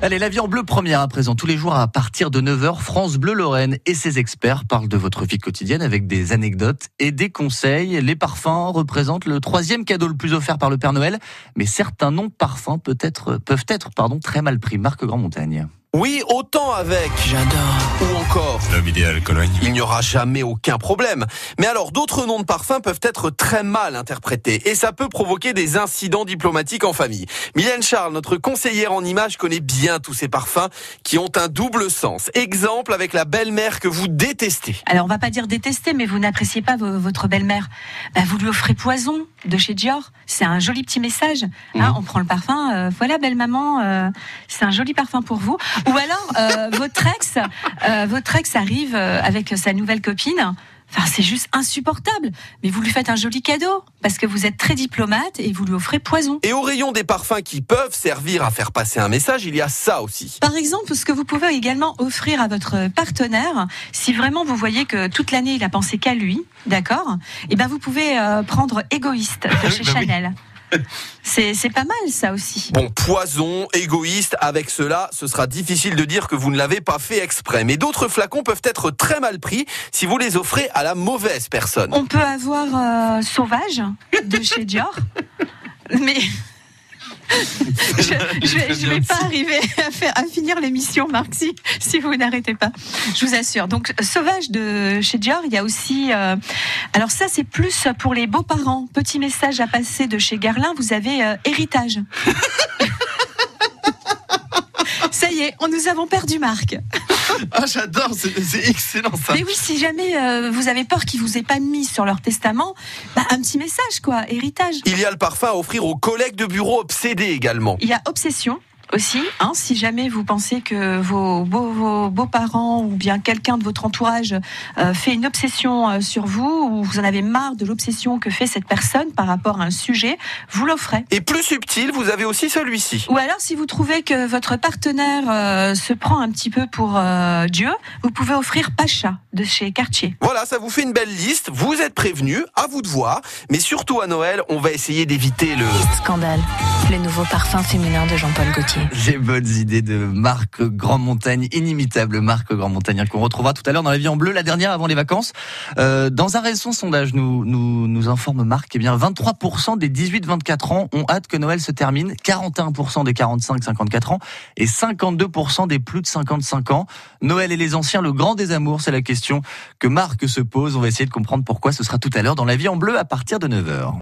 Allez, la vie en bleu première à présent. Tous les jours à partir de 9h, France Bleu Lorraine et ses experts parlent de votre vie quotidienne avec des anecdotes et des conseils. Les parfums représentent le troisième cadeau le plus offert par le Père Noël, mais certains noms parfums peuvent être, peuvent être pardon, très mal pris. Marc Grand Montagne. Oui, autant avec J'adore ou encore L'homme idéal Cologne. Il n'y aura jamais aucun problème. Mais alors d'autres noms de parfums peuvent être très mal interprétés et ça peut provoquer des incidents diplomatiques en famille. Mylène Charles, notre conseillère en images, connaît bien tous ces parfums qui ont un double sens. Exemple avec la belle-mère que vous détestez. Alors on va pas dire détester, mais vous n'appréciez pas vo- votre belle-mère. Bah, vous lui offrez poison de chez Dior. C'est un joli petit message. Hein, on prend le parfum. euh, voilà, belle maman, euh, c'est un joli parfum pour vous. Ou alors euh, votre ex, euh, votre ex arrive euh, avec sa nouvelle copine. Enfin, c'est juste insupportable. Mais vous lui faites un joli cadeau parce que vous êtes très diplomate et vous lui offrez poison. Et au rayon des parfums qui peuvent servir à faire passer un message, il y a ça aussi. Par exemple, ce que vous pouvez également offrir à votre partenaire, si vraiment vous voyez que toute l'année il a pensé qu'à lui, d'accord Eh ben vous pouvez euh, prendre égoïste de chez bah oui. C'est pas mal ça aussi. Bon, poison, égoïste, avec cela, ce sera difficile de dire que vous ne l'avez pas fait exprès. Mais d'autres flacons peuvent être très mal pris si vous les offrez à la mauvaise personne. On peut avoir euh, Sauvage de chez Dior, mais je, je vais pas arriver à, faire, à finir l'émission, Marc, si, si vous n'arrêtez pas. Je vous assure. Donc, Sauvage de chez Dior, il y a aussi. euh, alors, ça, c'est plus pour les beaux-parents. Petit message à passer de chez Garlin, vous avez euh, héritage. Ça y est, on nous avons perdu Marc. Ah, j'adore, c'est excellent ça. Mais oui, si jamais euh, vous avez peur qu'ils vous aient pas mis sur leur testament, bah, un petit message quoi, héritage. Il y a le parfum à offrir aux collègues de bureau obsédés également. Il y a obsession aussi, hein, si jamais vous pensez que vos beaux, vos beaux-parents ou bien quelqu'un de votre entourage euh, fait une obsession euh, sur vous ou vous en avez marre de l'obsession que fait cette personne par rapport à un sujet, vous l'offrez. Et plus subtil, vous avez aussi celui-ci. Ou alors, si vous trouvez que votre partenaire euh, se prend un petit peu pour euh, Dieu, vous pouvez offrir Pacha de chez Cartier. Voilà, ça vous fait une belle liste. Vous êtes prévenus, à vous de voir. Mais surtout à Noël, on va essayer d'éviter le... Scandale, le nouveau parfum féminin de Jean-Paul Gaultier. Les bonnes idées de Marc Grand Montagne, inimitable Marc Grand Montagne, qu'on retrouvera tout à l'heure dans la vie en bleu, la dernière avant les vacances. Euh, dans un récent sondage, nous, nous, nous informe Marc, eh bien, 23% des 18-24 ans ont hâte que Noël se termine, 41% des 45-54 ans et 52% des plus de 55 ans. Noël et les anciens, le grand des amours, c'est la question que Marc se pose. On va essayer de comprendre pourquoi ce sera tout à l'heure dans la vie en bleu à partir de 9h.